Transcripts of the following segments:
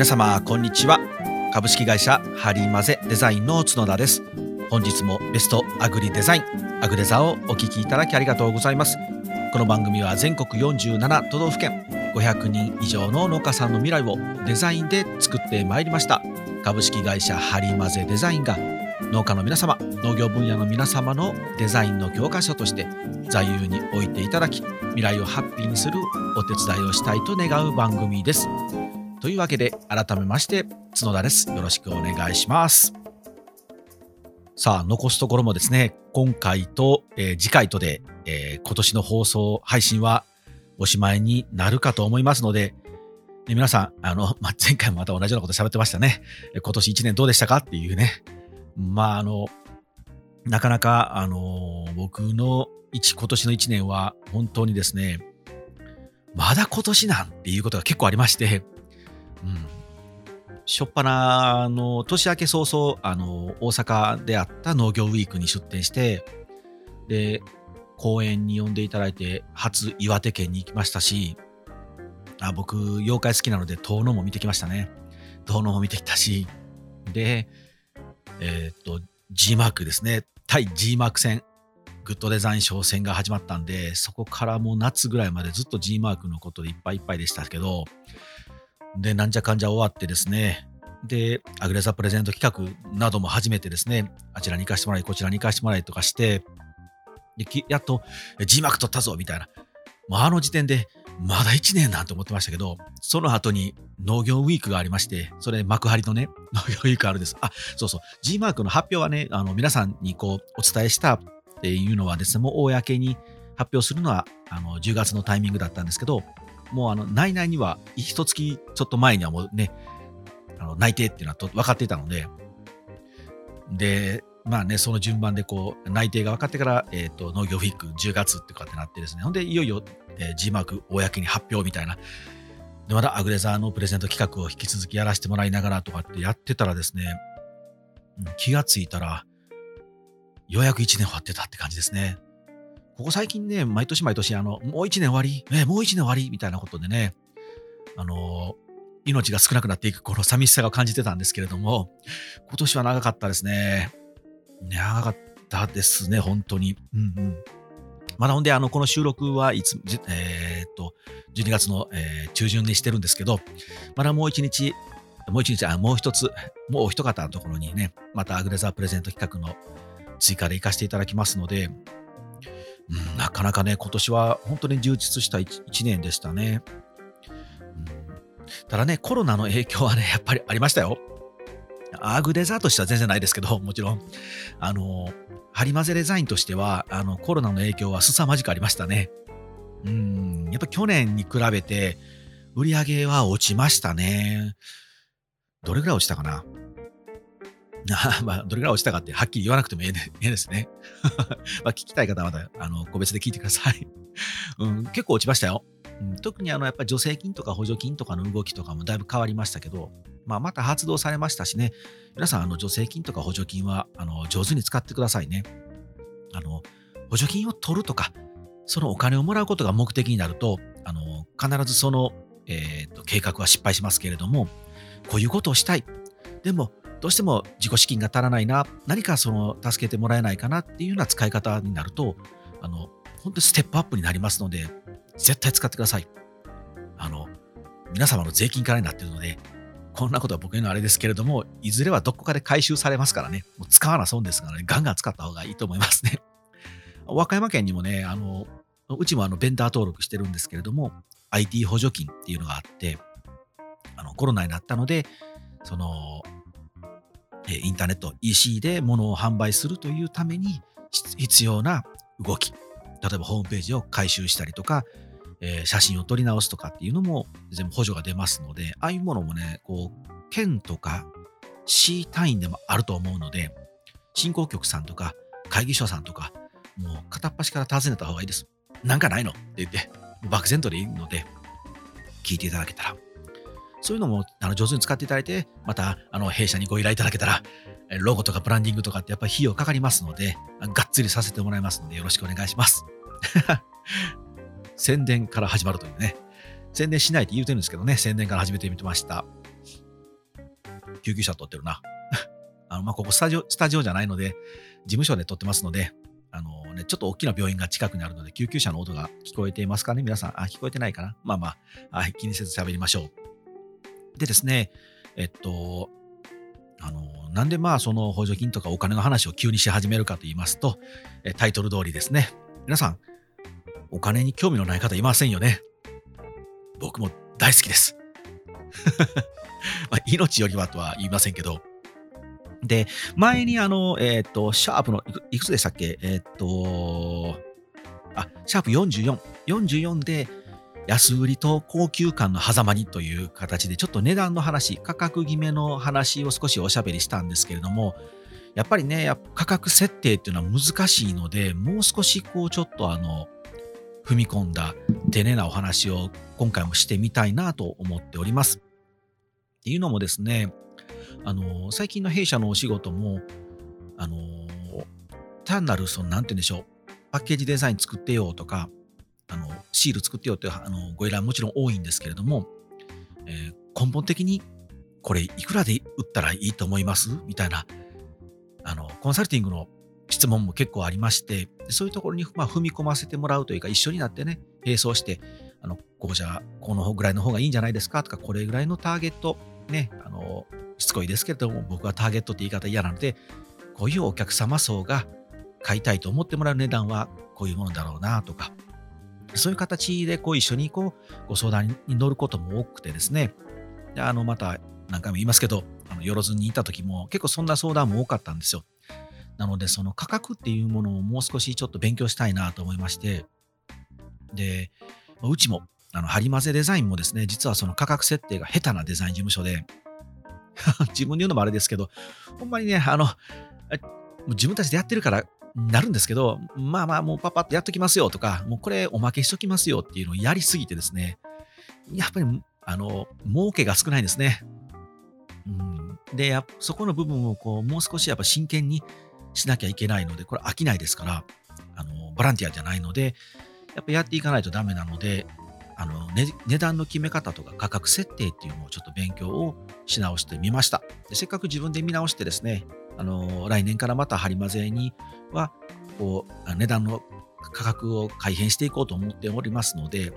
皆様こんにちは。株式会社ハリーマゼデザインの角田です。本日もベストアグリデザインアグデザをお聞きいただきありがとうございます。この番組は全国47都道府県500人以上の農家さんの未来をデザインで作ってまいりました。株式会社ハリーマゼデザインが農家の皆様農業分野の皆様のデザインの教科書として座右に置いていただき未来をハッピーにするお手伝いをしたいと願う番組です。というわけで改めまして角田ですよろしくお願いしますさあ残すところもですね今回と、えー、次回とで、えー、今年の放送配信はおしまいになるかと思いますので皆さん、あの、まあ、前回もまた同じようなこと喋ってましたね。今年1年どうでしたかっていうね。まあ、あの、なかなか、あの、僕の一今年の1年は本当にですね、まだ今年なんていうことが結構ありまして、うん。しょっぱなの年明け早々、あの、大阪であった農業ウィークに出店して、で、公園に呼んでいただいて、初岩手県に行きましたし、あ僕、妖怪好きなので、遠野も見てきましたね。遠野も見てきたし、で、えっ、と、G マークですね。対 G マーク戦、グッドデザイン商戦が始まったんで、そこからもう夏ぐらいまでずっと G マークのことでいっぱいいっぱいでしたけど、で、なんじゃかんじゃ終わってですね、で、アグレザプレゼント企画なども始めてですね、あちらに行かしてもらい、こちらに行かしてもらいとかして、でやっと G マーク取ったぞみたいな。もうあの時点で、まだ1年なんて思ってましたけど、その後に農業ウィークがありまして、それ幕張のね、農業ウィークあるんです。あ、そうそう、G マークの発表はね、あの皆さんにこうお伝えしたっていうのはですね、もう公に発表するのはあの10月のタイミングだったんですけど、もうあの内々には一月ちょっと前にはもうね、あの内定っていうのはと分かってたので、で、まあね、その順番でこう内定が分かってから、えーと、農業ウィーク10月ってかってなってですね、ほんでいよいよ、えー、G マーク公に発表みたいな、でまだアグレザーのプレゼント企画を引き続きやらせてもらいながらとかってやってたらですね、気がついたら、ようやく1年終わってたって感じですね。ここ最近ね、毎年毎年、あの、もう1年終わり、えもう1年終わりみたいなことでね、あの、命が少なくなっていくこの寂しさが感じてたんですけれども、今年は長かったですね。長かったですね、本当に。うんうん。まだほんで、あの、この収録はいつ、えー、っと、12月の、えー、中旬にしてるんですけど、まだもう一日、もう一日、あ、もう一つ、もうお一方のところにね、またアグレザープレゼント企画の追加で行かせていただきますので、なかなかね、今年は本当に充実した 1, 1年でしたね、うん。ただね、コロナの影響はね、やっぱりありましたよ。アーグデザーとしては全然ないですけど、もちろん。あの、ハリマゼデザインとしては、あの、コロナの影響は凄まじくありましたね。うん、やっぱ去年に比べて、売り上げは落ちましたね。どれぐらい落ちたかな？まあ、どれぐらい落ちたかってはっきり言わなくてもええ,、ね、ええですね。まあ、聞きたい方はまた、あの、個別で聞いてください。うん、結構落ちましたよ。うん、特にあの、やっぱり助成金とか補助金とかの動きとかもだいぶ変わりましたけど、まあ、また発動されましたしね、皆さん、あの、助成金とか補助金は、あの、上手に使ってくださいね。あの、補助金を取るとか、そのお金をもらうことが目的になると、あの、必ずその、えーと、計画は失敗しますけれども、こういうことをしたい。でも、どうしても自己資金が足らないな、何かその助けてもらえないかなっていうような使い方になると、あの、本当にステップアップになりますので、絶対使ってください。あの、皆様の税金からになっているので、こんなことは僕へのあれですけれども、いずれはどこかで回収されますからね、もう使わな損ですからね、ガンガン使った方がいいと思いますね。和歌山県にもね、あの、うちもあのベンダー登録してるんですけれども、IT 補助金っていうのがあって、あのコロナになったので、その、インターネット、EC で物を販売するというために必要な動き、例えばホームページを回収したりとか、えー、写真を撮り直すとかっていうのも全部補助が出ますので、ああいうものもね、こう、県とか市単位でもあると思うので、振興局さんとか会議所さんとか、もう片っ端から尋ねた方がいいです。なんかないのって言って、漠然とでいいので、聞いていただけたら。そういうのもあの上手に使っていただいて、またあの弊社にご依頼いただけたら、ロゴとかブランディングとかってやっぱり費用かかりますので、がっつりさせてもらいますので、よろしくお願いします。宣伝から始まるというね。宣伝しないって言うてるんですけどね、宣伝から始めてみてました。救急車撮ってるな。あの、ま、ここスタジオ、スタジオじゃないので、事務所で撮ってますので、あのね、ちょっと大きな病院が近くにあるので、救急車の音が聞こえていますかね？皆さん。あ、聞こえてないかな？まあまあ、はい、気にせず喋りましょう。でですね、えっと、あの、なんでまあその補助金とかお金の話を急にし始めるかと言いますと、タイトル通りですね。皆さん、お金に興味のない方いませんよね。僕も大好きです。まあ、命よりはとは言いませんけど、で、前にあの、えっ、と、シャープのいくつでしたっけ？えっ、と、あ、シャープ44。44で、安売りと高級感の狭間にという形で、ちょっと値段の話、価格決めの話を少しおしゃべりしたんですけれども、やっぱりね、価格設定っていうのは難しいので、もう少しこう、ちょっとあの、踏み込んだ丁寧なお話を今回もしてみたいなと思っております。っていうのもですね、あの、最近の弊社のお仕事も、あの、単なる、その、なんて言うんでしょう、パッケージデザイン作ってよとか、あの、シール作ってよっていうあのご依頼もちろん多いんですけれども、えー、根本的に、これいくらで売ったらいいと思います？みたいな、あの、コンサルティングの質問も結構ありまして、そういうところに、まあ、踏み込ませてもらうというか、一緒になってね、並走して、あの、こうじゃ、このぐらいの方がいいんじゃないですか？とか、これぐらいのターゲット、ね、あの、しつこいですけれども、僕はターゲットって言い方嫌なので、こういうお客様層が買いたいと思ってもらう値段はこういうものだろうなとか、そういう形でこう一緒にこうご相談に乗ることも多くてですね、であのまた何回も言いますけど、あのよろずにいた時も結構そんな相談も多かったんですよ。なのでその価格っていうものをもう少しちょっと勉強したいなと思いまして、で、うちもあの、ハリマゼデザインもですね、実はその価格設定が下手なデザイン事務所で、自分で言うのもあれですけど、ほんまにね、あの、自分たちでやってるからなるんですけど、まあまあもうパパッとやっときますよとか、もうこれおまけしときますよっていうのをやりすぎてですね、やっぱり、あの、儲けが少ないんですね。うん、で、そこの部分をこう、もう少しやっぱ真剣にしなきゃいけないので、これ飽きないですから、あの、ボランティアじゃないので、やっぱやっていかないとダメなので、あの、ね、値段の決め方とか価格設定っていうのをちょっと勉強をし直してみました。でせっかく自分で見直してですね、あの、来年からまた張り混ぜには、こう、値段の価格を改変していこうと思っておりますので、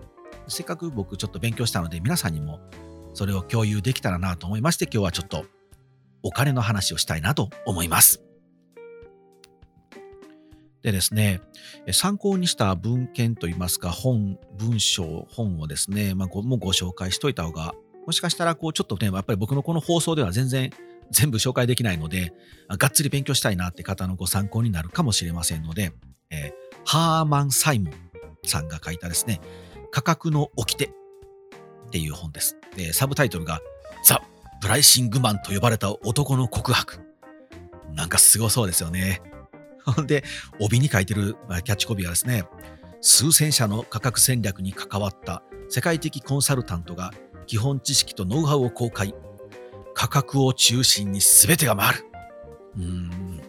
せっかく僕ちょっと勉強したので、皆さんにもそれを共有できたらなと思いまして、今日はちょっとお金の話をしたいなと思います。でですね、参考にした文献といいますか、本、文章、本をですね、まあ、ごもうご紹介しといた方が、もしかしたら、こう、ちょっとね、やっぱり僕のこの放送では全然全部紹介できないので、がっつり勉強したいなって方のご参考になるかもしれませんので、えー、ハーマン・サイモンさんが書いたですね、価格の掟っていう本です。で、サブタイトルが、ザ・プライシングマンと呼ばれた男の告白。なんかすごそうですよね。ほ んで、帯に書いてるキャッチコピーはですね、数千社の価格戦略に関わった世界的コンサルタントが基本知識とノウハウを公開。価格を中心に全てが回る。うん、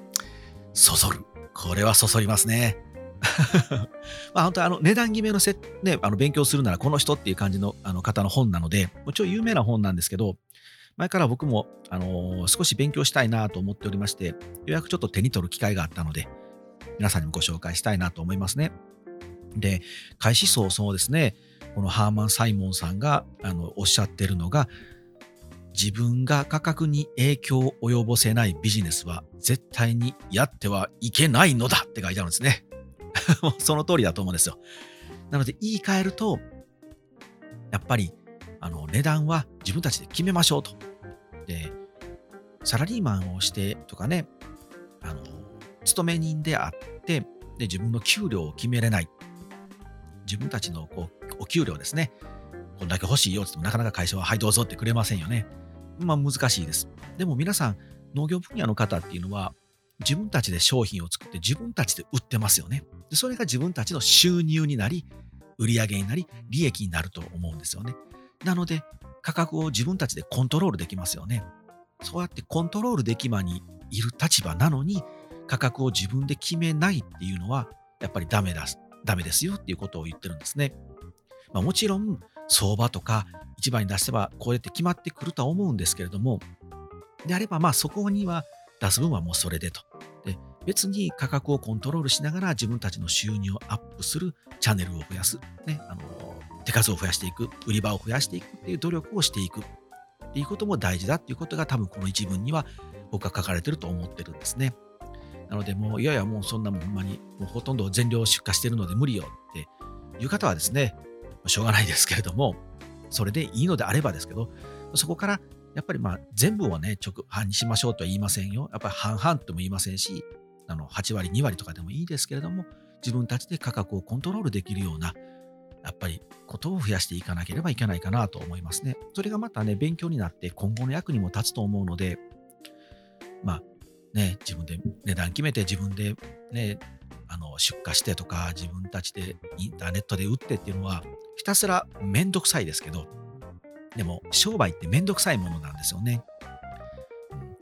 そそる。これはそそりますね。まあ本当あの値段決めのせ、ね、あの勉強するならこの人っていう感じのあの方の本なので、もちろん有名な本なんですけど、前から僕も、あのー、少し勉強したいなと思っておりまして、ようやくちょっと手に取る機会があったので、皆さんにもご紹介したいなと思いますね。で、開始早々ですね、このハーマン・サイモンさんがあのおっしゃってるのが、自分が価格に影響を及ぼせないビジネスは絶対にやってはいけないのだって書いてあるんですね。その通りだと思うんですよ。なので言い換えると、やっぱりあの値段は自分たちで決めましょうと。で、サラリーマンをしてとかね、あの、勤め人であって、で、自分の給料を決めれない。自分たちのこうお給料ですね。こんだけ欲しいよって言ってもなかなか会社ははいどうぞってくれませんよね。まあ難しいです。でも皆さん、農業分野の方っていうのは、自分たちで商品を作って自分たちで売ってますよね。でそれが自分たちの収入になり、売り上げになり、利益になると思うんですよね。なので、価格を自分たちでコントロールできますよね。そうやってコントロールでき場にいる立場なのに、価格を自分で決めないっていうのは、やっぱりダメだ、ダメですよっていうことを言ってるんですね。まあ、もちろん、相場とか市場に出せばこうやって決まってくるとは思うんですけれども、であれば、まあそこには出す分はもうそれでと。で別に価格をコントロールしながら自分たちの収入をアップするチャンネルを増やす、ね、あの手数を増やしていく、売り場を増やしていくっていう努力をしていくっていうことも大事だっていうことが多分この一文には僕は書かれてると思ってるんですね。なのでもういやいやもうそんなもんほんまにもうほとんど全量出荷してるので無理よっていう方はですね、しょうがないですけれども、それでいいのであればですけど、そこからやっぱりまあ全部をね、直半にしましょうとは言いませんよ。やっぱり半々とも言いませんし、あの8割、2割とかでもいいですけれども、自分たちで価格をコントロールできるような、やっぱりことを増やしていかなければいけないかなと思いますね。それがまたね、勉強になって今後の役にも立つと思うので、まあね、自分で値段決めて自分でね、あの出荷してとか自分たちでインターネットで売ってっていうのはひたすらめんどくさいですけど、でも商売ってめんどくさいものなんですよね。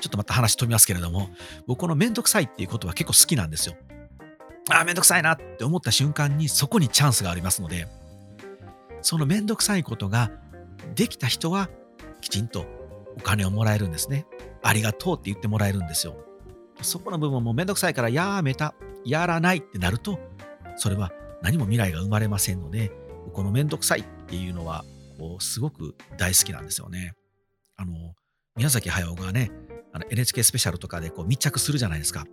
ちょっとまた話飛びますけれども、僕このめんどくさいっていうことは結構好きなんですよ。ああ、めんどくさいなって思った瞬間にそこにチャンスがありますので、そのめんどくさいことができた人はきちんとお金をもらえるんですね。ありがとうって言ってもらえるんですよ。そこの部分もめんどくさいからやめた、やらないってなると、それは何も未来が生まれませんので、このめんどくさいっていうのは、こう、すごく大好きなんですよね。あの、宮崎駿がね、あの NHK スペシャルとかでこう密着するじゃないですか。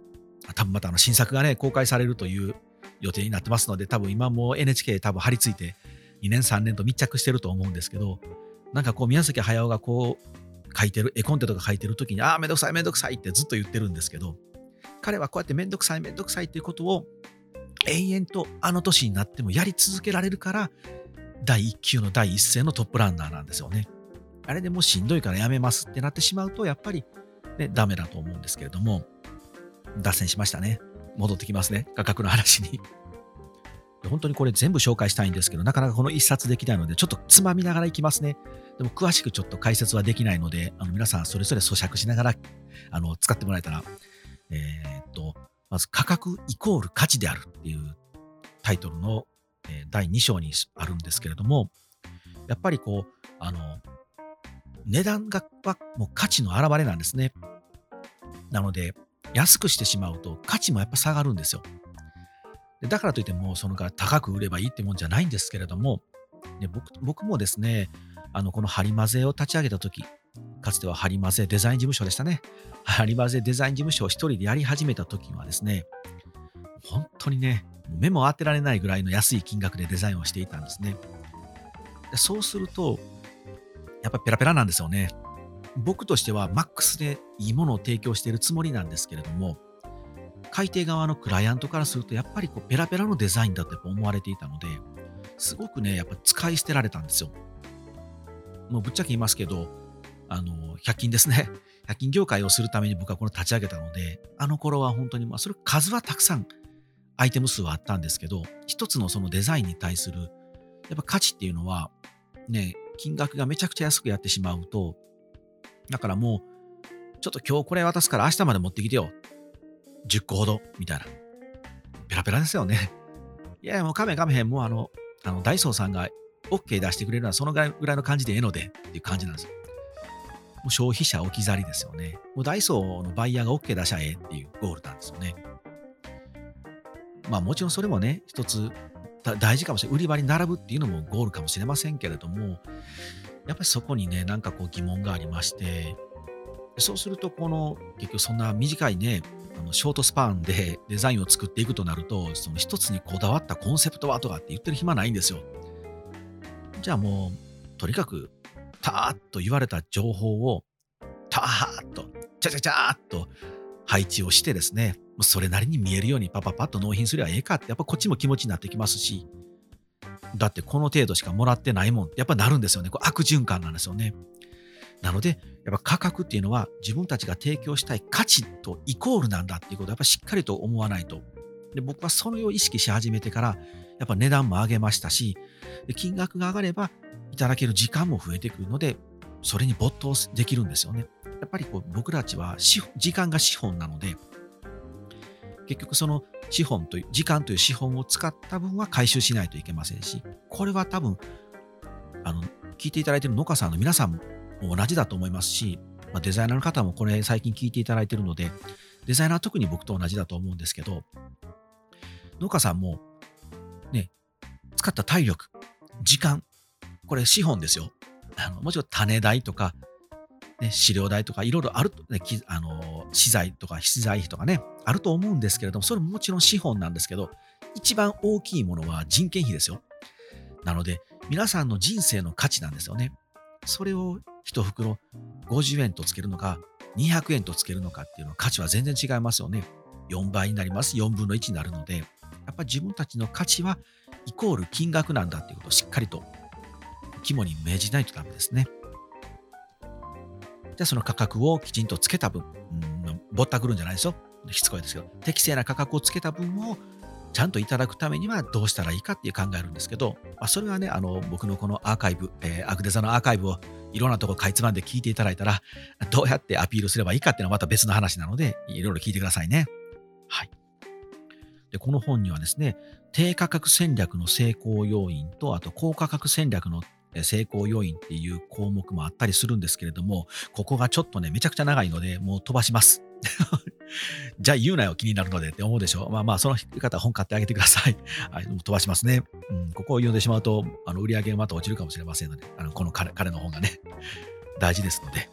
多分またあの新作がね、公開されるという予定になってますので、多分今も NHK 多分張り付いて2年3年と密着してると思うんですけど、なんかこう宮崎駿がこう書いてる、絵コンテとか書いてる時に、ああ、めんどくさいめんどくさいってずっと言ってるんですけど、彼はこうやってめんどくさいめんどくさいっていうことを永遠とあの年になってもやり続けられるから、第1級の第一声のトップランナーなんですよね。あれでもうしんどいからやめますってなってしまうと、やっぱりね、ダメだと思うんですけれども、脱線しましたね。戻ってきますね。価格の話に。本当にこれ全部紹介したいんですけど、なかなかこの一冊できないので、ちょっとつまみながらいきますね。でも詳しくちょっと解説はできないので、あの皆さんそれぞれ咀嚼しながらあの使ってもらえたら、えー、っと、まず価格イコール価値であるっていうタイトルの、え、第2章にあるんですけれども、やっぱりこう、あの、値段がもう価値の表れなんですね。なので、安くしてしまうと価値もやっぱ下がるんですよ。だからといっても、そのが高く売ればいいってもんじゃないんですけれども、で僕僕もですね、あのこのハリマゼを立ち上げたとき、かつてはハリマゼデザイン事務所でしたね。ハリマゼデザイン事務所を一人でやり始めたときはですね、本当にね、目も当てられないぐらいの安い金額でデザインをしていたんですね。でそうすると、やっぱペラペラなんですよね。僕としてはマックスでいいものを提供しているつもりなんですけれども、改訂側のクライアントからすると、やっぱりこうペラペラのデザインだと思われていたので、すごくね、やっぱ使い捨てられたんですよ。もうぶっちゃけ言いますけど、あの、100均ですね。100均業界をするために僕はこれ立ち上げたので、あの頃は本当に、まあ、それ数はたくさん、アイテム数はあったんですけど、一つのそのデザインに対する、やっぱ価値っていうのは、ね、金額がめちゃくちゃ安くやってしまうと、だからもう、ちょっと今日これ渡すから明日まで持ってきてよ。10個ほど、みたいな。ペラペラですよね。いや、もうかめかめへん、もうあの、あのダイソーさんが OK 出してくれるのはそのぐらいの感じでええのでっていう感じなんですよ。もう消費者置き去りですよね。もうダイソーのバイヤーが OK 出しゃええっていうゴールなんですよね。まあもちろんそれもね、一つ大事かもしれない。売り場に並ぶっていうのもゴールかもしれませんけれども、やっぱりそこにね、なんかこう疑問がありまして、そうすると、この結局そんな短いね、あのショートスパンでデザインを作っていくとなると、その一つにこだわったコンセプトはとかって言ってる暇ないんですよ。じゃあもう、とにかく、たーっと言われた情報を、たーっと、ちゃちゃちゃーっと配置をしてですね、それなりに見えるようにパパパッと納品すればええかって、やっぱこっちも気持ちになってきますし、だってこの程度しかもらってないもんってやっぱなるんですよね。これ悪循環なんですよね。なので、やっぱ価格っていうのは自分たちが提供したい価値とイコールなんだっていうことをやっぱしっかりと思わないと。で僕はそれを意識し始めてから、やっぱ値段も上げましたし、金額が上がればいただける時間も増えてくるので、それに没頭できるんですよね。やっぱりこう僕たちは時間が資本なので、結局その資本という、時間という資本を使った分は回収しないといけませんし、これは多分、あの、聞いていただいている農家さんの皆さんも同じだと思いますし、まあ、デザイナーの方もこれ最近聞いていただいているので、デザイナーは特に僕と同じだと思うんですけど、農家さんも、ね、使った体力、時間、これ資本ですよ。あのもちろん種代とか、ね、飼料代とかいろいろある、ね、あの資材とか資材費とかね、あると思うんですけれども、それももちろん資本なんですけど、一番大きいものは人件費ですよ。なので、皆さんの人生の価値なんですよね。それを1袋50円とつけるのか、200円とつけるのかっていうの価値は全然違いますよね。4倍になります。4分の1になるので、やっぱり自分たちの価値はイコール金額なんだっていうことをしっかりと肝に銘じないとダメですね。じゃその価格をきちんとつけた分、うん、ぼったくるんじゃないですよ。しつこいですけど、適正な価格をつけた分をちゃんといただくためにはどうしたらいいかっていう考えるんですけど、まあ、それはね、あの、僕のこのアーカイブ、えー、アグデザのアーカイブをいろんなとこかいつまんで聞いていただいたら、どうやってアピールすればいいかっていうのはまた別の話なので、いろいろ聞いてくださいね。はい。で、この本にはですね、低価格戦略の成功要因と、あと高価格戦略の成功要因っていう項目もあったりするんですけれども、ここがちょっとね、めちゃくちゃ長いので、もう飛ばします。じゃあ言うなよ、気になるのでって思うでしょ？う。まあまあ、その方は本買ってあげてください。はい、飛ばしますね。うん、ここを読んでしまうと、あの売り上げがまた落ちるかもしれませんので、あのこの彼彼の本がね、大事ですので。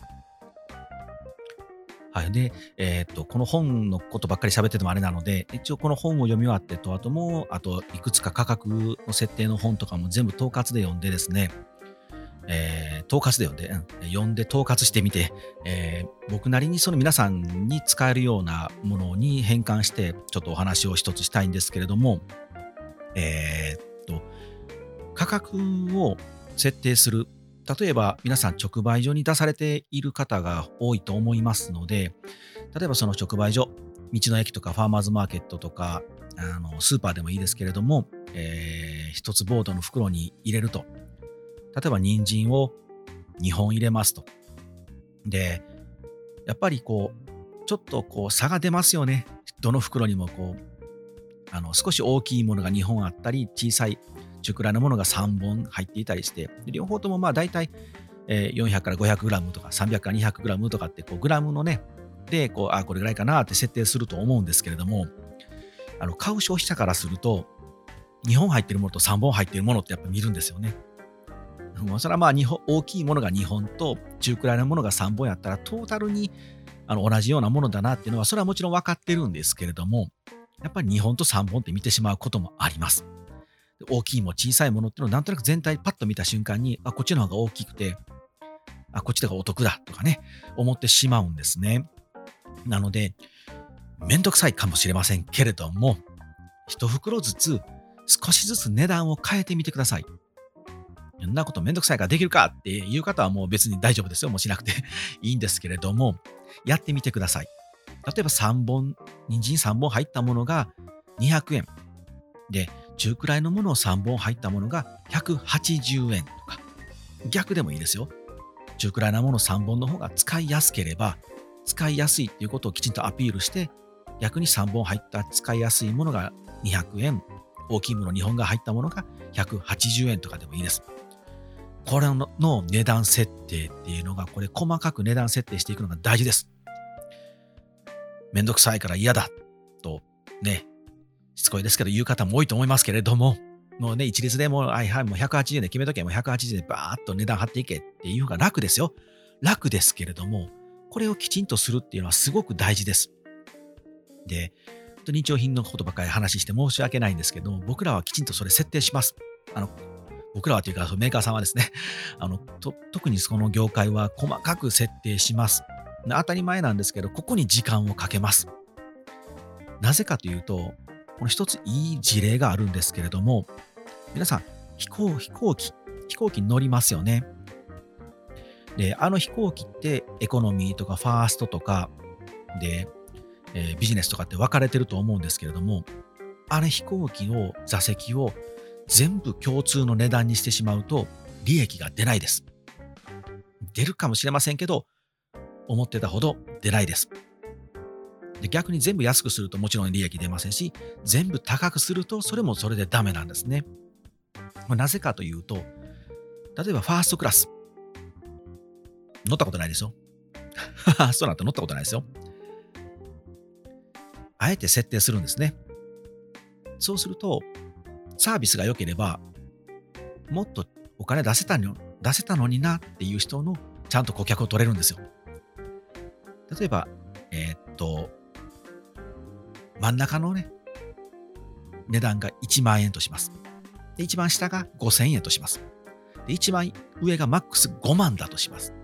はい。で、えー、っと、この本のことばっかり喋っててもあれなので、一応この本を読み終わってと、あともう、あといくつか価格の設定の本とかも全部統括で読んでですね、えー、統括で読んで、うん、読んで統括してみて、えー、僕なりにその皆さんに使えるようなものに変換して、ちょっとお話を一つしたいんですけれども、えー、っと、価格を設定する。例えば皆さん直売所に出されている方が多いと思いますので、例えばその直売所、道の駅とかファーマーズマーケットとか、あのスーパーでもいいですけれども、えー、一つボードの袋に入れると。例えば人参を2本入れますと。で、やっぱりこう、ちょっとこう差が出ますよね。どの袋にもこう、あの少し大きいものが2本あったり、小さい中くらいのものが3本入っていたりして、両方ともまあ大体、え400から500グラムとか300から200グラムとかってこうグラムのね、で、こう、あ、これぐらいかなって設定すると思うんですけれども、あの買う消費者からすると、2本入ってるものと3本入ってるものってやっぱ見るんですよね。それはまあ日本大きいものが2本と中くらいのものが3本やったらトータルにあの同じようなものだなっていうのはそれはもちろん分かってるんですけれどもやっぱり2本と3本って見てしまうこともあります。大きいも小さいものっていうのをなんとなく全体パッと見た瞬間にあこっちの方が大きくてあこっちの方がお得だとかね思ってしまうんですね。なのでめんどくさいかもしれませんけれども1袋ずつ少しずつ値段を変えてみてください。そんなことめんどくさいからできるかっていう方はもう別に大丈夫ですよ。もうしなくて いいんですけれども、やってみてください。例えば3本、人参3本入ったものが200円。で、中くらいのものを3本入ったものが180円とか。逆でもいいですよ。中くらいなもの3本の方が使いやすければ、使いやすいっていうことをきちんとアピールして、逆に3本入った使いやすいものが200円、大きいもの2本が入ったものが180円とかでもいいです。これの値段設定っていうのが、これ細かく値段設定していくのが大事です。めんどくさいから嫌だとね、しつこいですけど言う方も多いと思いますけれども、もうね、一律でもう、はいはい、もう180円で決めとけ、もう180円でバーッと値段張っていけっていう方が楽ですよ。楽ですけれども、これをきちんとするっていうのはすごく大事です。で、本当に日用品のことばっかり話して申し訳ないんですけど、僕らはきちんとそれ設定します。あの、僕らはというかメーカーさんはですね、あの特にその業界は細かく設定します。当たり前なんですけど、ここに時間をかけます。なぜかというと、この一ついい事例があるんですけれども、皆さん、飛行飛行機、飛行機に乗りますよね。で、あの飛行機ってエコノミーとかファーストとかで、えー、ビジネスとかって分かれてると思うんですけれども、あれ飛行機を、座席を全部共通の値段にしてしまうと利益が出ないです。出るかもしれませんけど、思ってたほど出ないです。で逆に全部安くするともちろん利益出ませんし、全部高くするとそれもそれでダメなんですね。なぜかというと、例えばファーストクラス。乗ったことないですよ。そうなんて乗ったことないですよ。あえて設定するんですね。そうすると、サービスが良ければ、もっとお金出せたの出せたのになっていう人のちゃんと顧客を取れるんですよ。例えば、えー、っと、真ん中のね、値段が1万円とします。で、一番下が5000円とします。で、一番上がマックス5万だとします。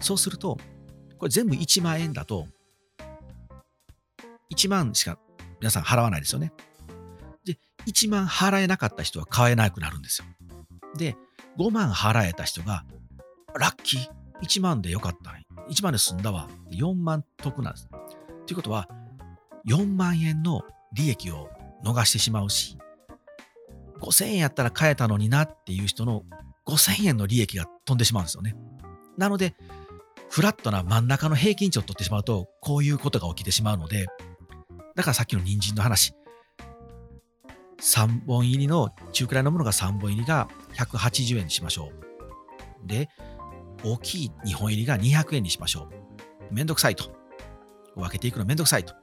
そうすると、これ全部1万円だと、1万しか皆さん払わないですよね。で、1万払えなかった人は買えなくなるんですよ。で、5万払えた人が、ラッキー !1 万でよかった。1万で済んだわ。4万得なんです。ということは、4万円の利益を逃してしまうし、5000円やったら買えたのになっていう人の5000円の利益が飛んでしまうんですよね。なので、フラットな真ん中の平均値を取ってしまうと、こういうことが起きてしまうので、だからさっきの人参の話、3本入りの中くらいのものが3本入りが180円にしましょう。で、大きい2本入りが200円にしましょう。めんどくさいと。分けていくのめんどくさいと。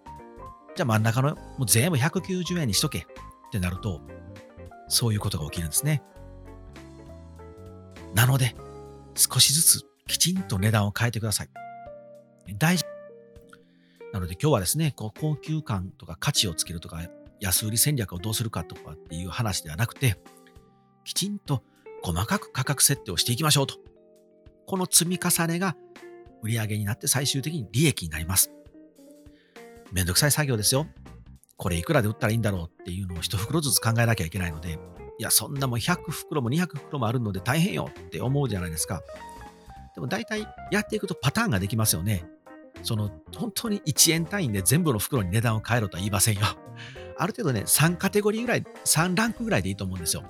じゃあ真ん中のもう全部190円にしとけってなると、そういうことが起きるんですね。なので、少しずつきちんと値段を変えてください。大事。なので今日はですね、こう高級感とか価値をつけるとか、安売り戦略をどうするかとかっていう話ではなくて、きちんと細かく価格設定をしていきましょうと。この積み重ねが売上になって最終的に利益になります。めんどくさい作業ですよ。これいくらで売ったらいいんだろうっていうのを一袋ずつ考えなきゃいけないので、いや、そんなもん100袋も200袋もあるので大変よって思うじゃないですか。でも大体やっていくとパターンができますよね。その本当に1円単位で全部の袋に値段を変えろとは言いませんよ。ある程度ね、3カテゴリーぐらい、3ランクぐらいでいいと思うんですよ。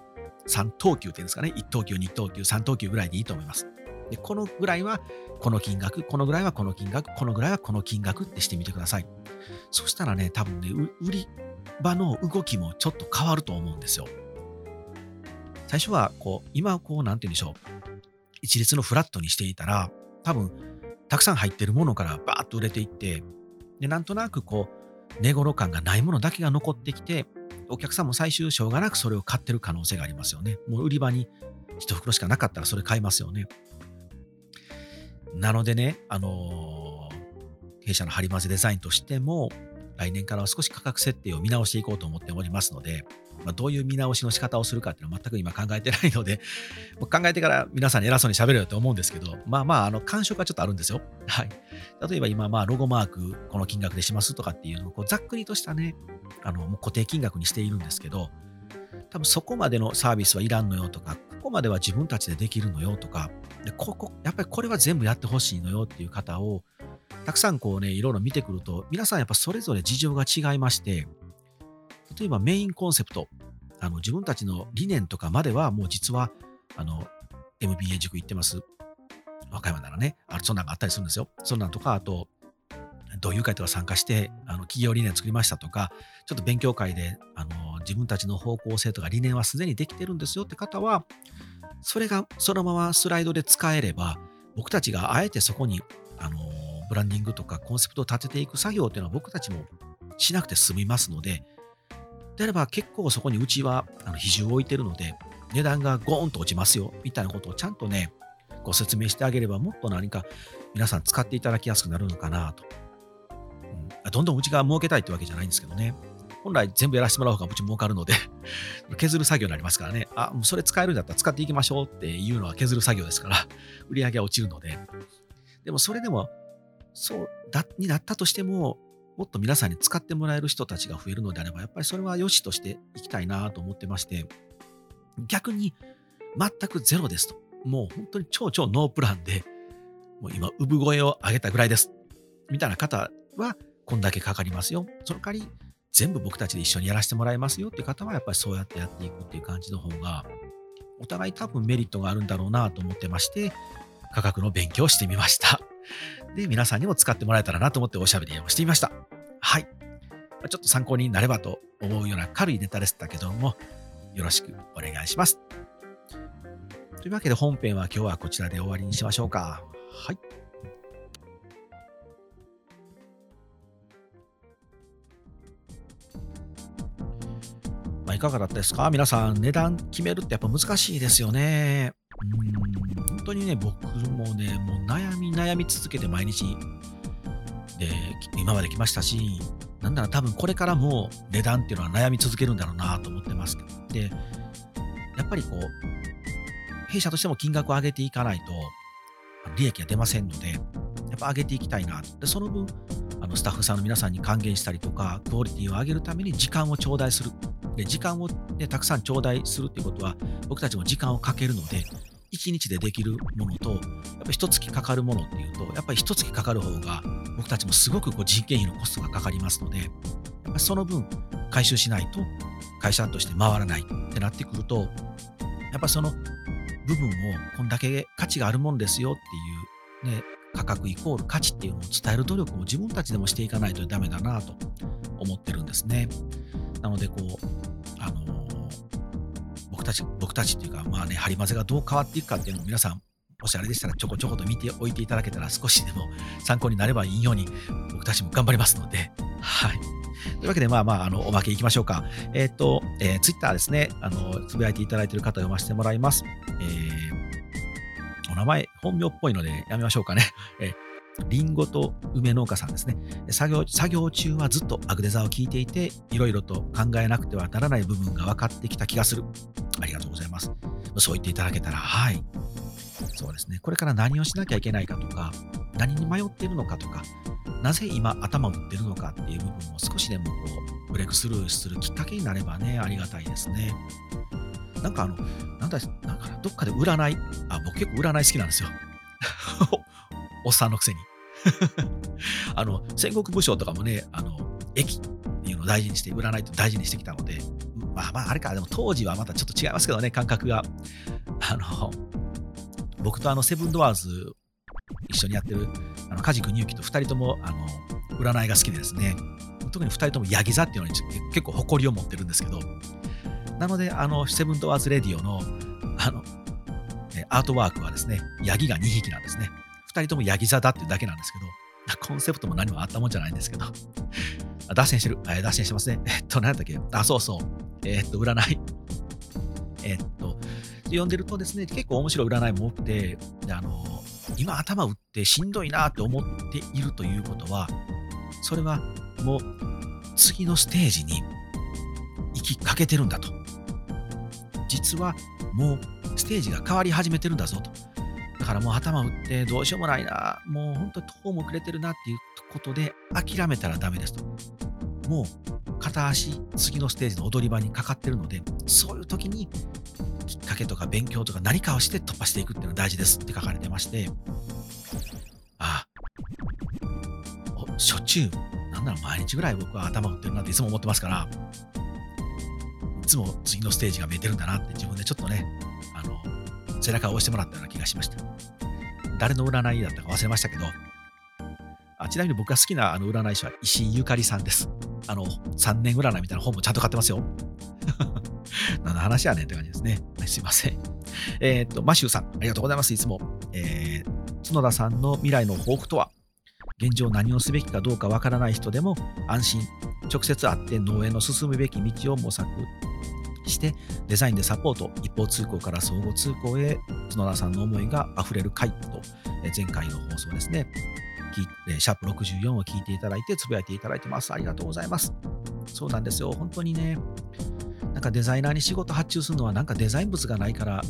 3等級っていうんですかね。1等級、2等級、3等級ぐらいでいいと思います。で、このぐらいはこの金額、このぐらいはこの金額、このぐらいはこの金額ってしてみてください。そしたらね、多分ね、売り場の動きもちょっと変わると思うんですよ。最初は、こう、今こう、なんて言うんでしょう。一律のフラットにしていたら、多分、たくさん入ってるものからバーッと売れていって、で、なんとなくこう、寝頃感がないものだけが残ってきて、お客さんも最終しょうがなくそれを買ってる可能性がありますよね。もう売り場に1袋しかなかったらそれ買いますよね。なのでね、あのー、弊社のハリマゼデザインとしても、来年からは少し価格設定を見直していこうと思っておりますので、まあ、どういう見直しの仕方をするかっていうのは全く今考えてないので、考えてから皆さんに偉そうに喋るよと思うんですけど、まあまあ、あの、感触はちょっとあるんですよ。はい。例えば今、まあ、ロゴマーク、この金額でしますとかっていうのを、ざっくりとしたね、あの、固定金額にしているんですけど、多分そこまでのサービスはいらんのよとか、ここまでは自分たちでできるのよとか、でここ、やっぱりこれは全部やってほしいのよっていう方を、たくさんこうね、いろいろ見てくると、皆さんやっぱそれぞれ事情が違いまして、例えばメインコンセプト、あの自分たちの理念とかまではもう実は、あの、MBA 塾行ってます。和歌山ならね、あそんなんがあったりするんですよ。そんなんとか、あと、同友会とか参加して、あの企業理念作りましたとか、ちょっと勉強会であの自分たちの方向性とか理念はすでにできてるんですよって方は、それがそのままスライドで使えれば、僕たちがあえてそこにあのブランディングとかコンセプトを立てていく作業っていうのは僕たちもしなくて済みますので、であれば結構そこにうちはあの比重を置いてるので、値段がゴーンと落ちますよ、みたいなことをちゃんとね、ご説明してあげれば、もっと何か皆さん使っていただきやすくなるのかなと。うん、どんどんうちが儲けたいってわけじゃないんですけどね。本来全部やらせてもらう方がうち儲かるので 削る作業になりますからね。あ、もうそれ使えるんだったら使っていきましょうっていうのは削る作業ですから、売り上げは落ちるので。でもそれでも、そうだ、になったとしても、もっと皆さんに使ってもらえる人たちが増えるのであれば、やっぱりそれは良しとしていきたいなと思ってまして、逆に全くゼロですと。もう本当に超超ノープランで、もう今、産声を上げたぐらいです。みたいな方は、こんだけかかりますよ。その代わり、全部僕たちで一緒にやらせてもらいますよって方は、やっぱりそうやってやっていくっていう感じの方が、お互い多分メリットがあるんだろうなと思ってまして、価格の勉強をしてみました。で、皆さんにも使ってもらえたらなと思っておしゃべりをしてみました。はい。ちょっと参考になればと思うような軽いネタでしたけども、よろしくお願いします。というわけで本編は今日はこちらで終わりにしましょうか。はい。まあ、いかがだったですか？皆さん、値段決めるってやっぱ難しいですよね。本当にね、僕もね、もう悩み悩み続けて毎日で、今まで来ましたし、なんなら多分これからも値段っていうのは悩み続けるんだろうなと思ってますけど。で、やっぱりこう、弊社としても金額を上げていかないと、利益が出ませんので、やっぱ上げていきたいな。で、その分、あのスタッフさんの皆さんに還元したりとか、クオリティを上げるために時間を頂戴する。で、時間を、ね、たくさん頂戴するっていうことは、僕たちも時間をかけるので、1日でできるものと、やっぱ一月かかるものっていうと、やっぱり一月かかる方が、僕たちもすごくこう人件費のコストがかかりますので、やっぱその分、回収しないと会社として回らないってなってくると、やっぱその部分をこんだけ価値があるもんですよっていう、ね、価格イコール価値っていうのを伝える努力を自分たちでもしていかないとダメだなと思ってるんですね。なので、こう、あの、たち、僕たちっていうか、まあね、張り混ぜがどう変わっていくかっていうのを皆さん、もしあれでしたらちょこちょこと見ておいていただけたら少しでも参考になればいいように僕たちも頑張りますので、はい。というわけで、まあまあ、あの、おまけいきましょうか。えっ、ー、と、えー、ツイッターですね、あの、つぶやいていただいている方読ませてもらいます。えー、お名前、本名っぽいのでやめましょうかね。えー、リンゴと梅農家さんですね。作業、作業中はずっとアグデザを聞いていて、いろいろと考えなくてはならない部分が分かってきた気がする。ありがとうございます。そう言っていただけたら、はい。そうですね。これから何をしなきゃいけないかとか、何に迷っているのかとか、なぜ今頭を打ってるのかっていう部分を少しでもこうブレイクスルーするきっかけになればね、ありがたいですね。なんかあの、なんだ、なんかどっかで占い、あ、僕結構占い好きなんですよ。おっさんのくせに。あの、戦国武将とかもね、あの、駅っていうのを大事にして、占いと大事にしてきたので、まあまあ、あれか、でも当時はまたちょっと違いますけどね、感覚が。あの、僕とあの、セブンドアーズ一緒にやってるあの梶国之と2人ともあの占いが好きでですね特に2人ともヤギ座っていうのに結構誇りを持ってるんですけどなのであのセブンドアーズレディオのあのアートワークはですねヤギが2匹なんですね2人ともヤギ座だっていうだけなんですけど コンセプトも何もあったもんじゃないんですけど。脱線してる、え、脱線してますね。えっと何だっけ？あそうそう。え、っと占い。えっと読んでるとですね結構面白い占いも多くてあの今頭打ってしんどいなって思っているということは、それはもう次のステージに行きかけてるんだと。実はもうステージが変わり始めてるんだぞと。からもう頭打ってどうしようもないな、もう本当に途もくれてるなっていうことで諦めたらダメですと。もう片足次のステージの踊り場にかかってるので、そういう時にきっかけとか勉強とか何かをして突破していくっていうのが大事ですって書かれてまして、ああ、しょっちゅう、なんなら毎日ぐらい僕は頭打ってるなっていつも思ってますから、いつも次のステージが見えてるんだなって自分でちょっとね、あの、背中を押してもらったような気がしました。誰の占いだったか忘れましたけど、あちなみに僕が好きなあの占い師は石井ゆかりさんです。あの、3年占いみたいな本もちゃんと買ってますよ。何の話やねんって感じですね。すいません。えっ、と、マシューさん、ありがとうございます。いつも。えー、角田さんの未来の抱負とは、現状何をすべきかどうかわからない人でも安心、直接会って農園の進むべき道を模索してデザインでサポート一方通行から相互通行へ角田さんの思いがあふれる回と前回の放送ですね。シャープ64を聞いていただいてつぶやいていただいてます。ありがとうございます。そうなんですよ。本当にねなんかデザイナーに仕事発注するのはなんかデザイン物がないから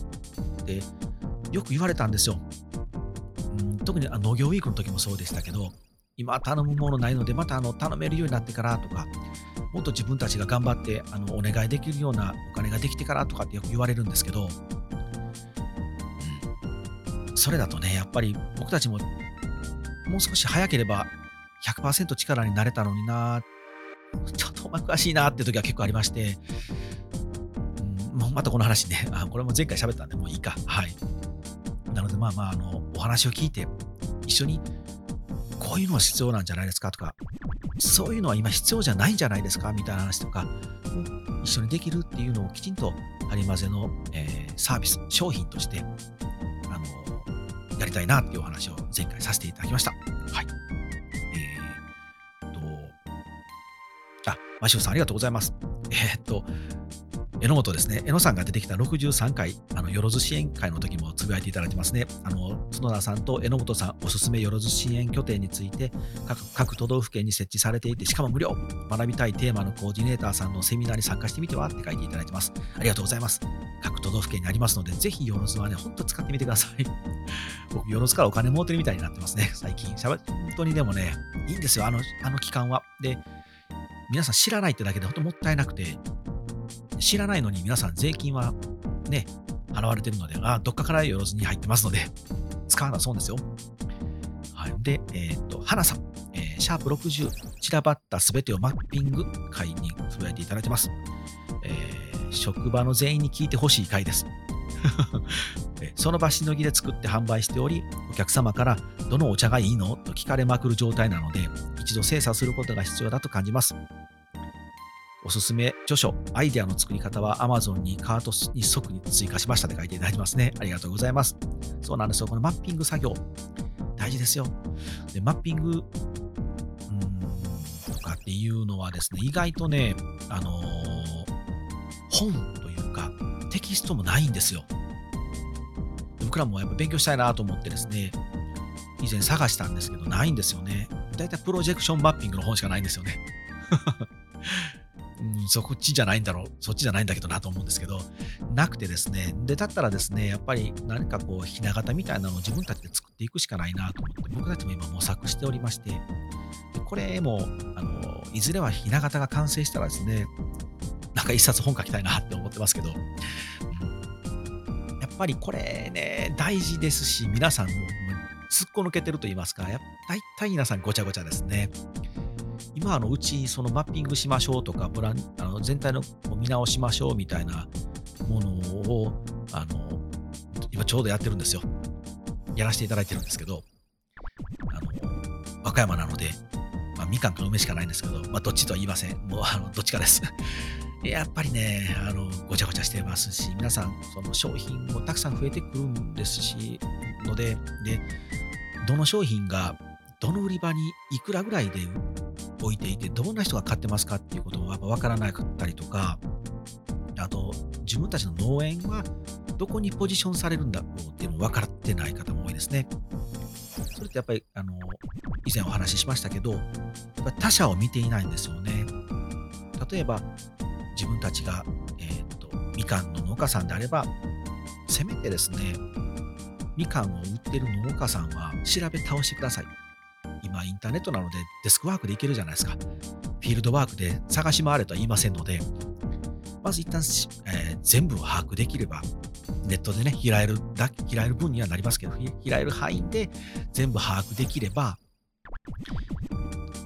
ってよく言われたんですよ。うん、特に農業ウィークの時もそうでしたけど、今頼むものないので、またあの頼めるようになってからとか、もっと自分たちが頑張ってあのお願いできるようなお金ができてからとかってよく言われるんですけど、うん、それだとね、やっぱり僕たちももう少し早ければ100%力になれたのにな、ちょっとお前詳しいなって時は結構ありまして、うんもうまたこの話ね、あこれも前回喋ったんで、もういいか。はい。なので、まあまあ、あの、お話を聞いて、一緒に、こういうのは必要なんじゃないですかとか、そういうのは今必要じゃないんじゃないですか？みたいな話とか、一緒にできるっていうのをきちんと、ハリマゼの、えー、サービス、商品として、あの、やりたいなっていうお話を前回させていただきました。はい。えー、と、あ、マシューさんありがとうございます。えー、っと、榎本ですね。榎野さんが出てきた63回、あの、よろず支援会の時もつぶやいていただいてますね。あの、角田さんと榎本さんおすすめよろず支援拠点について各、各都道府県に設置されていて、しかも無料。学びたいテーマのコーディネーターさんのセミナーに参加してみてはって書いていただいてます。ありがとうございます。各都道府県にありますので、ぜひよろずはね、ほんと使ってみてください。僕、よろずからお金儲けるみたいになってますね、最近。本当にでもね、いいんですよ、あの、あの期間は。で、皆さん知らないってだけで本当もったいなくて、知らないのに皆さん税金はね、払われてるので、ああどっかからよろずに入ってますので、使わなそうですよ。はい。で、えっ、と、花さん、えー、シャープ60、散らばったすべてをマッピング会につぶやいていただいてます。えー、職場の全員に聞いてほしい回です。その場しのぎで作って販売しており、お客様からどのお茶がいいの？と聞かれまくる状態なので、一度精査することが必要だと感じます。おすすめ著書、アイデアの作り方は Amazon にカートに即に追加しましたって書いていただいてますね。ありがとうございます。そうなんですよ。このマッピング作業、大事ですよ。で、マッピング、うん、とかっていうのはですね、意外とね、あのー、本というか、テキストもないんですよ。僕らもやっぱ勉強したいなと思ってですね、以前探したんですけど、ないんですよね。だいたいプロジェクションマッピングの本しかないんですよね。うん、そっちじゃないんだろう、そっちじゃないんだけどなと思うんですけど、なくてですね、で、だったらですね、やっぱり何かこう、ひな形みたいなのを自分たちで作っていくしかないなと思って、僕たちも今模索しておりまして、でこれも、あの、いずれはひな形が完成したらですね、なんか一冊本書きたいなって思ってますけど、やっぱりこれね、大事ですし、皆さんもすっこ抜けてると言いますか、や大体皆さんごちゃごちゃですね。今あのうちそのマッピングしましょうとかブランあの全体の見直しましょうみたいなものをあの今ちょうどやってるんですよ。やらせていただいてるんですけど、あの和歌山なので、まあ、みかんか梅しかないんですけど、まあ、どっちとは言いません。もうあのどっちかです。やっぱりね、あのごちゃごちゃしてますし、皆さん、その商品もたくさん増えてくるんですし、ので、で、どの商品がどの売り場にいくらぐらいで置いていて、どんな人が買ってますかっていうこともやっぱ分からなかったりとか、あと、自分たちの農園はどこにポジションされるんだろうっていうのも分かってない方も多いですね。それってやっぱり、あの、以前お話ししましたけど、他者を見ていないんですよね。例えば、自分たちが、えっ、と、みかんの農家さんであれば、せめてですね、みかんを売ってる農家さんは調べ倒してください。今インターネットなのでデスクワークでいけるじゃないですか。フィールドワークで探し回れとは言いませんので、まず一旦、えー、全部把握できれば、ネットでね、開えるだ、開える分にはなりますけど、開える範囲で全部把握できれば、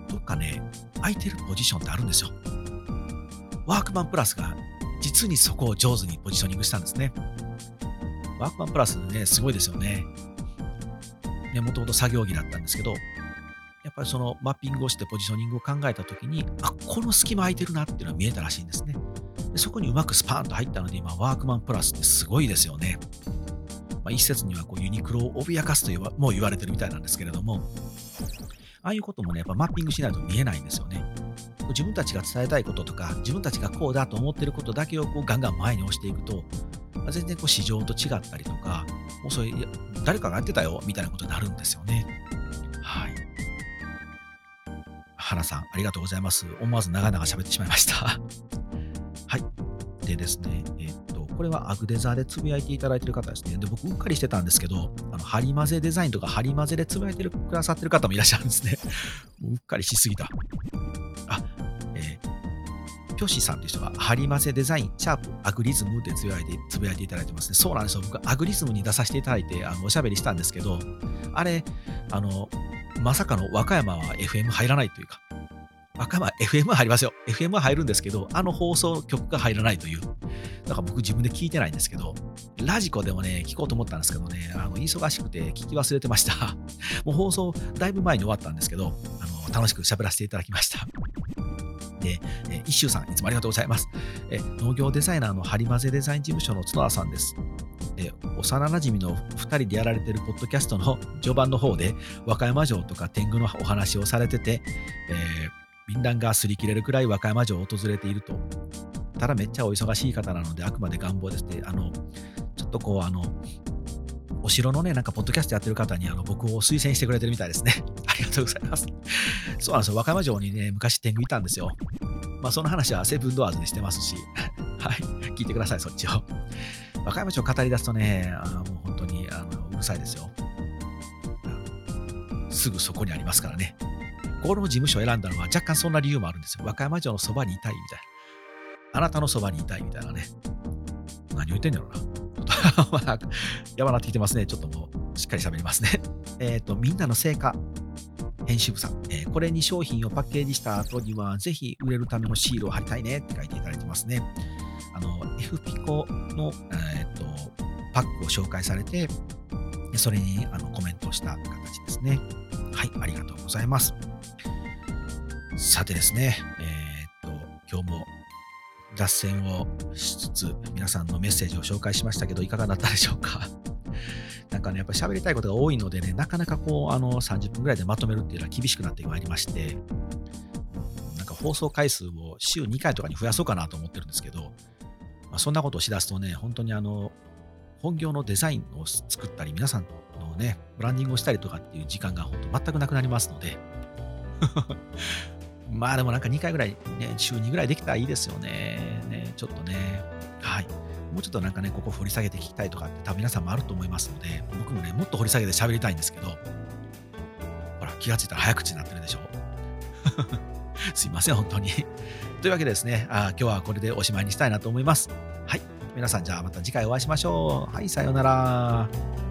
どっかね、空いてるポジションってあるんですよ。ワークマンプラスが実にそこを上手にポジショニングしたんですね。ワークマンプラスね、すごいですよね。ね、もともと作業着だったんですけど、やっぱりそのマッピングをしてポジショニングを考えたときに、あ、この隙間空いてるなっていうのが見えたらしいんですね。でそこにうまくスパーンと入ったので、今、ワークマンプラスってすごいですよね。まあ、一説にはこうユニクロを脅かすともう言われてるみたいなんですけれども、ああいうこともね、やっぱマッピングしないと見えないんですよね。自分たちが伝えたいこととか、自分たちがこうだと思ってることだけをこうガンガン前に押していくと、まあ、全然こう市場と違ったりとか、もうそれ、誰かがやってたよみたいなことになるんですよね。はい。原さん、ありがとうございます。思わず長々喋ってしまいました。はい。でですね、えー、っと、これはアグデザーでつぶやいていただいている方ですね。で、僕、うっかりしてたんですけど、あの、ハリマゼデザインとかハリマゼでつぶやいてくださってる方もいらっしゃるんですね。うっかりしすぎた。あ、えー、ピョシさんという人が、ハリマゼデザイン、シャープ、アグリズムでつぶやいてつぶやいていただいてますね。そうなんですよ。僕、アグリズムに出させていただいて、あのおしゃべりしたんですけど、あれ、あの、まさかの和歌山は FM 入らないというか、和歌山 FM は入りますよ。FM は入るんですけど、あの放送局が入らないという。だから僕自分で聞いてないんですけど、ラジコでもね、聞こうと思ったんですけどね、あの忙しくて聞き忘れてました。もう放送だいぶ前に終わったんですけど、あの楽しく喋らせていただきました。で、え一周さん、いつもありがとうございます。え農業デザイナーのハリマゼデザイン事務所の角田さんです。幼なじみの2人でやられてるポッドキャストの序盤の方で和歌山城とか天狗のお話をされてて、えー、便談が擦り切れるくらい和歌山城を訪れているとただめっちゃお忙しい方なので、あくまで願望ですって、あの、ちょっとこう、あの、お城のね、なんか、ポッドキャストやってる方に、あの、僕を推薦してくれてるみたいですね。ありがとうございます。そうなんですよ。和歌山城にね、昔天狗いたんですよ。まあ、その話はセブンドアーズにしてますし、はい、聞いてください、そっちを。和歌山城語り出すとね、あのもう本当にあのうるさいですよ。すぐそこにありますからね。この事務所を選んだのは若干そんな理由もあるんですよ。和歌山城のそばにいたいみたいな。あなたのそばにいたいみたいなね。何を言ってんだろうな。やばなってきてますね。ちょっともうしっかり喋りますね。えっ、と、みんなの成果。編集部さん、えー、これに商品をパッケージした後には、ぜひ売れるためのシールを貼りたいねって書いていただいてますね。あの、F ピコの、パックを紹介されて、それにあのコメントした形ですね。はい、ありがとうございます。さてですね、えー、っと、今日も脱線をしつつ、皆さんのメッセージを紹介しましたけど、いかがだったでしょうか？なんかね、やっぱり喋りたいことが多いのでね、なかなかこう、あの、30分ぐらいでまとめるっていうのは厳しくなってまいりまして、なんか放送回数を週2回とかに増やそうかなと思ってるんですけど、まあ、そんなことをしだすとね、本当にあの、本業のデザインを作ったり、皆さんのね、ブランディングをしたりとかっていう時間が本当全くなくなりますので、まあでもなんか2回ぐらい、ね、週2ぐらいできたらいいですよね。ね、ちょっとね。はい。もうちょっとなんかね、ここ掘り下げて聞きたいとかって多分皆さんもあると思いますので、僕もね、もっと掘り下げて喋りたいんですけど、ほら、気がついたら早口になってるでしょ。すいません、本当に。というわけでですねあ、今日はこれでおしまいにしたいなと思います。はい。皆さん、じゃあまた次回お会いしましょう。はい、さようなら。